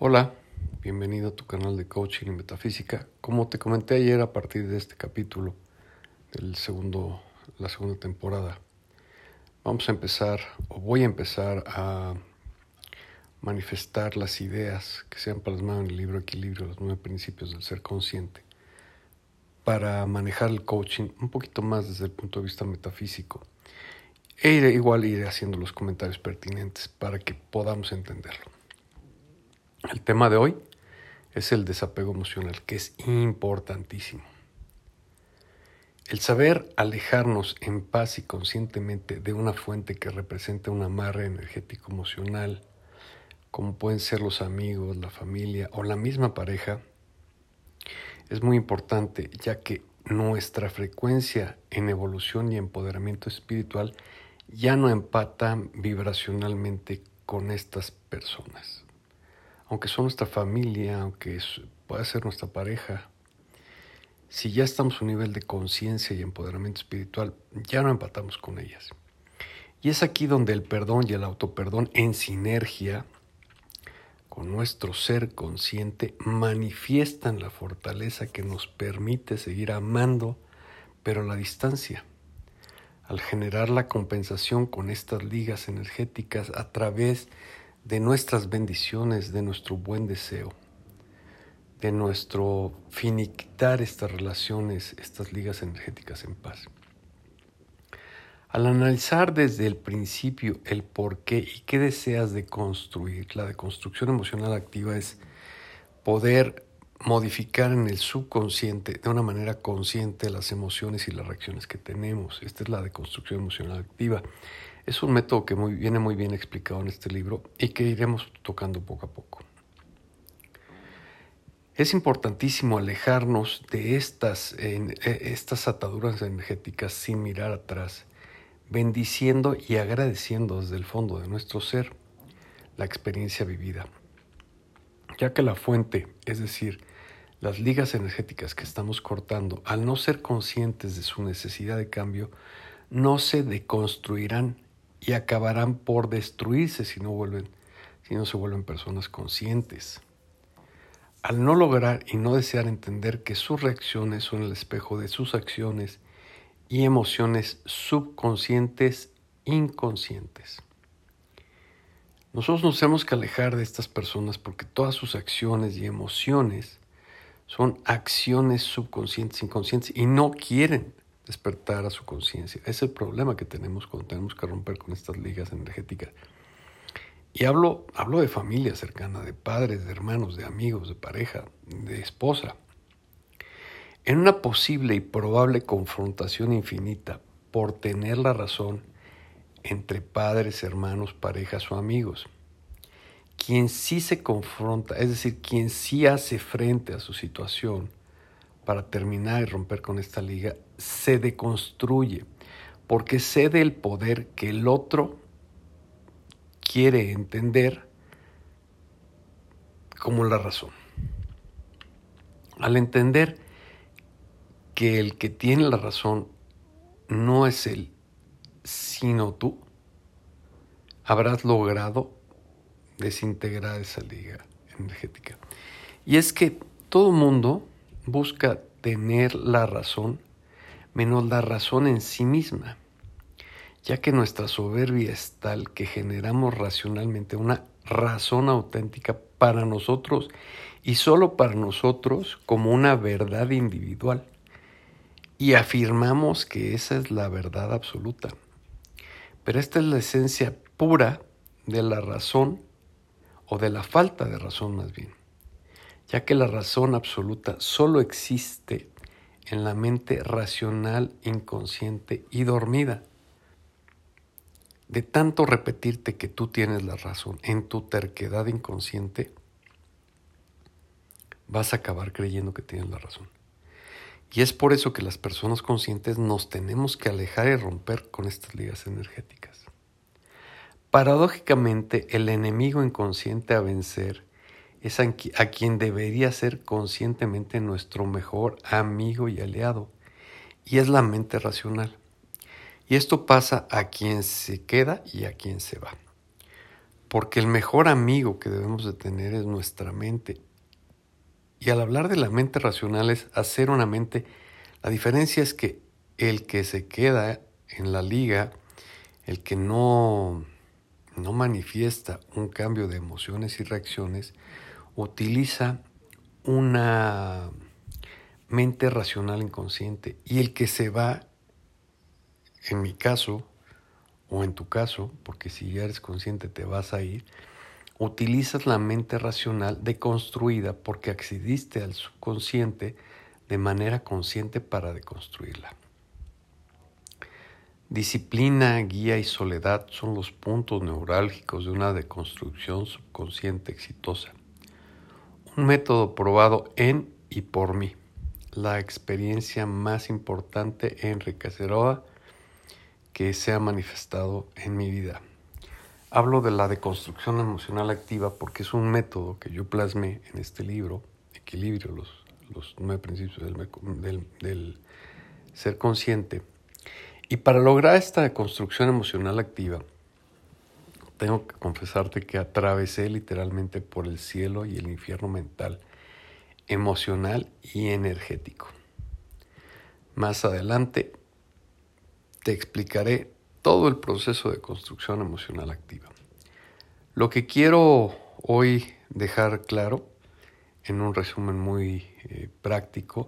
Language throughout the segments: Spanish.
Hola, bienvenido a tu canal de coaching y metafísica. Como te comenté ayer a partir de este capítulo del segundo, la segunda temporada, vamos a empezar o voy a empezar a manifestar las ideas que se han plasmado en el libro Equilibrio, los nueve principios del ser consciente, para manejar el coaching un poquito más desde el punto de vista metafísico. E iré, igual iré haciendo los comentarios pertinentes para que podamos entenderlo. El tema de hoy es el desapego emocional, que es importantísimo. El saber alejarnos en paz y conscientemente de una fuente que representa un amarre energético emocional, como pueden ser los amigos, la familia o la misma pareja, es muy importante ya que nuestra frecuencia en evolución y empoderamiento espiritual ya no empata vibracionalmente con estas personas aunque son nuestra familia, aunque pueda ser nuestra pareja, si ya estamos a un nivel de conciencia y empoderamiento espiritual, ya no empatamos con ellas. Y es aquí donde el perdón y el autoperdón en sinergia con nuestro ser consciente manifiestan la fortaleza que nos permite seguir amando, pero a la distancia. Al generar la compensación con estas ligas energéticas a través de nuestras bendiciones, de nuestro buen deseo, de nuestro finiquitar estas relaciones, estas ligas energéticas en paz. Al analizar desde el principio el por qué y qué deseas de construir, la deconstrucción emocional activa es poder modificar en el subconsciente de una manera consciente las emociones y las reacciones que tenemos. Esta es la deconstrucción emocional activa. Es un método que viene muy bien explicado en este libro y que iremos tocando poco a poco. Es importantísimo alejarnos de estas, e, estas ataduras energéticas sin mirar atrás, bendiciendo y agradeciendo desde el fondo de nuestro ser la experiencia vivida, ya que la fuente, es decir, las ligas energéticas que estamos cortando, al no ser conscientes de su necesidad de cambio, no se deconstruirán y acabarán por destruirse si no vuelven, si no se vuelven personas conscientes. Al no lograr y no desear entender que sus reacciones son el espejo de sus acciones y emociones subconscientes inconscientes. Nosotros nos tenemos que alejar de estas personas porque todas sus acciones y emociones son acciones subconscientes, inconscientes y no quieren despertar a su conciencia. Es el problema que tenemos cuando tenemos que romper con estas ligas energéticas. Y hablo, hablo de familia cercana, de padres, de hermanos, de amigos, de pareja, de esposa. En una posible y probable confrontación infinita por tener la razón entre padres, hermanos, parejas o amigos. Quien sí se confronta, es decir, quien sí hace frente a su situación, para terminar y romper con esta liga, se deconstruye, porque cede el poder que el otro quiere entender como la razón. Al entender que el que tiene la razón no es él, sino tú, habrás logrado desintegrar esa liga energética. Y es que todo mundo busca tener la razón menos la razón en sí misma, ya que nuestra soberbia es tal que generamos racionalmente una razón auténtica para nosotros y solo para nosotros como una verdad individual y afirmamos que esa es la verdad absoluta. Pero esta es la esencia pura de la razón o de la falta de razón más bien ya que la razón absoluta solo existe en la mente racional, inconsciente y dormida. De tanto repetirte que tú tienes la razón en tu terquedad inconsciente, vas a acabar creyendo que tienes la razón. Y es por eso que las personas conscientes nos tenemos que alejar y romper con estas ligas energéticas. Paradójicamente, el enemigo inconsciente a vencer es a quien debería ser conscientemente nuestro mejor amigo y aliado, y es la mente racional. Y esto pasa a quien se queda y a quien se va. Porque el mejor amigo que debemos de tener es nuestra mente. Y al hablar de la mente racional es hacer una mente, la diferencia es que el que se queda en la liga, el que no, no manifiesta un cambio de emociones y reacciones, utiliza una mente racional inconsciente. Y el que se va, en mi caso, o en tu caso, porque si ya eres consciente te vas a ir, utilizas la mente racional deconstruida porque accediste al subconsciente de manera consciente para deconstruirla. Disciplina, guía y soledad son los puntos neurálgicos de una deconstrucción subconsciente exitosa. Un método probado en y por mí. La experiencia más importante e enriquecedora que se ha manifestado en mi vida. Hablo de la deconstrucción emocional activa porque es un método que yo plasmé en este libro, Equilibrio, los, los nueve principios del, del ser consciente y para lograr esta construcción emocional activa, tengo que confesarte que atravesé literalmente por el cielo y el infierno mental, emocional y energético. Más adelante te explicaré todo el proceso de construcción emocional activa. Lo que quiero hoy dejar claro, en un resumen muy eh, práctico,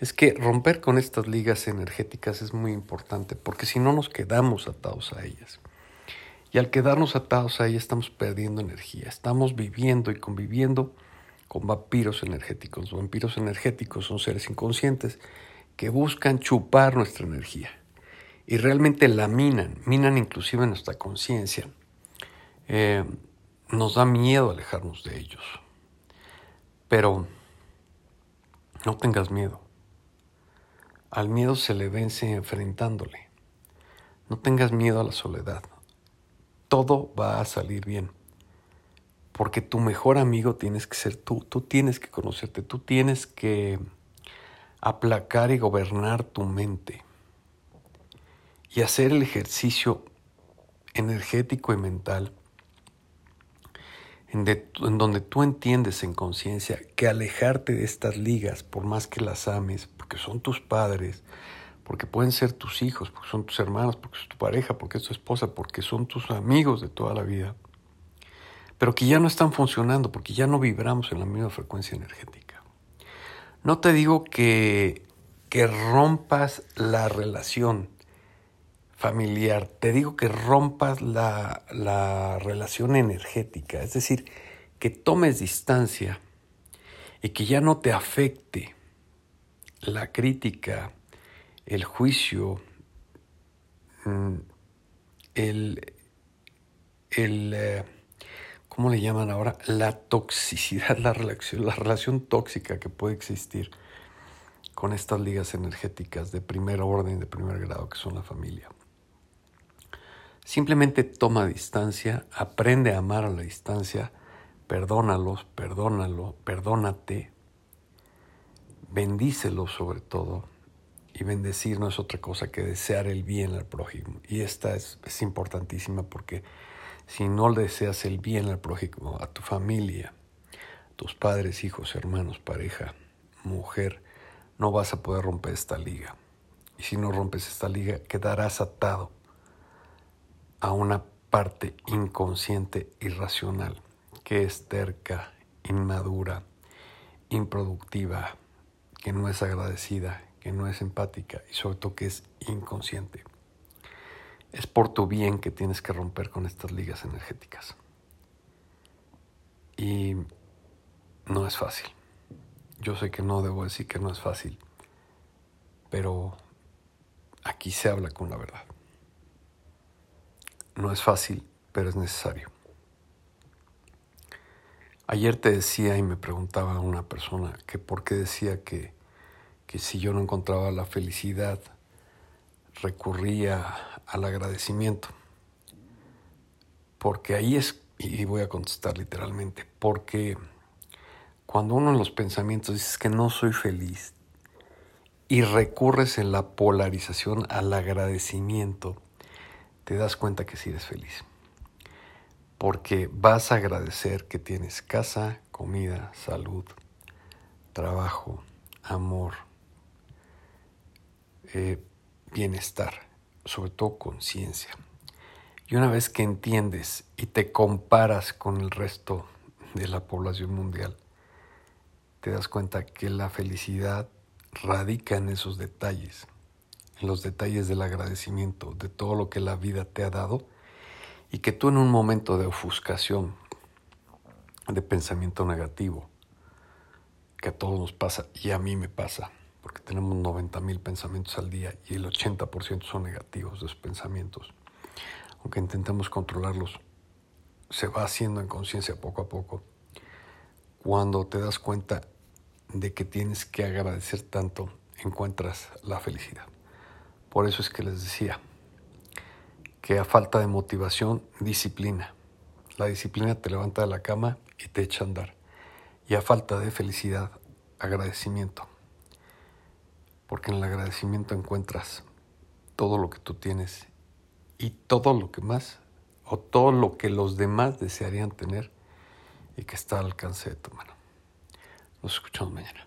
es que romper con estas ligas energéticas es muy importante, porque si no nos quedamos atados a ellas. Y al quedarnos atados a ellas estamos perdiendo energía, estamos viviendo y conviviendo con vampiros energéticos. Los vampiros energéticos son seres inconscientes que buscan chupar nuestra energía y realmente la minan, minan inclusive nuestra conciencia. Eh, nos da miedo alejarnos de ellos, pero no tengas miedo. Al miedo se le vence enfrentándole. No tengas miedo a la soledad. Todo va a salir bien. Porque tu mejor amigo tienes que ser tú. Tú tienes que conocerte. Tú tienes que aplacar y gobernar tu mente. Y hacer el ejercicio energético y mental en, donde tú entiendes en conciencia que alejarte de estas ligas, por más que las ames, porque son tus padres, porque pueden ser tus hijos, porque son tus hermanos, porque es tu pareja, porque es tu esposa, porque son tus amigos de toda la vida, pero que ya no están funcionando, porque ya no vibramos en la misma frecuencia energética. No te digo que, que rompas la relación, familiar, te digo que rompas la, la relación energética, es decir, que tomes distancia y que ya no te afecte la crítica, el juicio, mm, el, el eh, ¿cómo le llaman ahora? La toxicidad, la relación, la relación tóxica que puede existir con estas ligas energéticas de primer orden, de primer grado, que son la familia. Simplemente toma distancia, aprende a amar a la distancia, perdónalos, perdónalo, perdónate, bendícelos sobre todo. Y bendecir no es otra cosa que desear el bien al prójimo. Y esta es, es importantísima porque si no deseas el bien al prójimo, a tu familia, tus padres, hijos, hermanos, pareja, mujer, no vas a poder romper esta liga. Y si no rompes esta liga, quedarás atado a una parte inconsciente y racional que es terca, inmadura, improductiva, que no es agradecida, que no es empática y sobre todo que es inconsciente. Es por tu bien que tienes que romper con estas ligas energéticas. Y no es fácil. Yo sé que no debo decir que no es fácil, pero aquí se habla con la verdad. No es fácil, pero es necesario. Ayer te decía y me preguntaba una persona que por qué decía que, que si yo no encontraba la felicidad, recurría al agradecimiento. Porque ahí es, y voy a contestar literalmente, porque cuando uno en los pensamientos dices que no soy feliz y recurres en la polarización al agradecimiento, te das cuenta que sí eres feliz. porque vas a agradecer que tienes casa, comida, salud, trabajo, amor, eh, bienestar, sobre todo conciencia. Y una vez que entiendes y te comparas con el resto de la población mundial, te das cuenta que la felicidad radica en esos detalles, en los detalles del agradecimiento, de todo lo que la vida te ha dado y que tú en un momento de ofuscación, de pensamiento negativo, que a todos nos pasa y a mí me pasa, porque tenemos 90 mil pensamientos al día y el 80% son negativos de esos pensamientos. Aunque intentemos controlarlos, se va haciendo en conciencia poco a poco. Cuando te das cuenta de que tienes que agradecer tanto, encuentras la felicidad. Por eso es que les decía, que a falta de motivación, disciplina. La disciplina te levanta de la cama y te echa a andar. Y a falta de felicidad, agradecimiento. Porque en el agradecimiento encuentras todo lo que tú tienes y todo lo que más o todo lo que los demás desearían tener y que está al alcance de tu mano. Nos escuchamos mañana.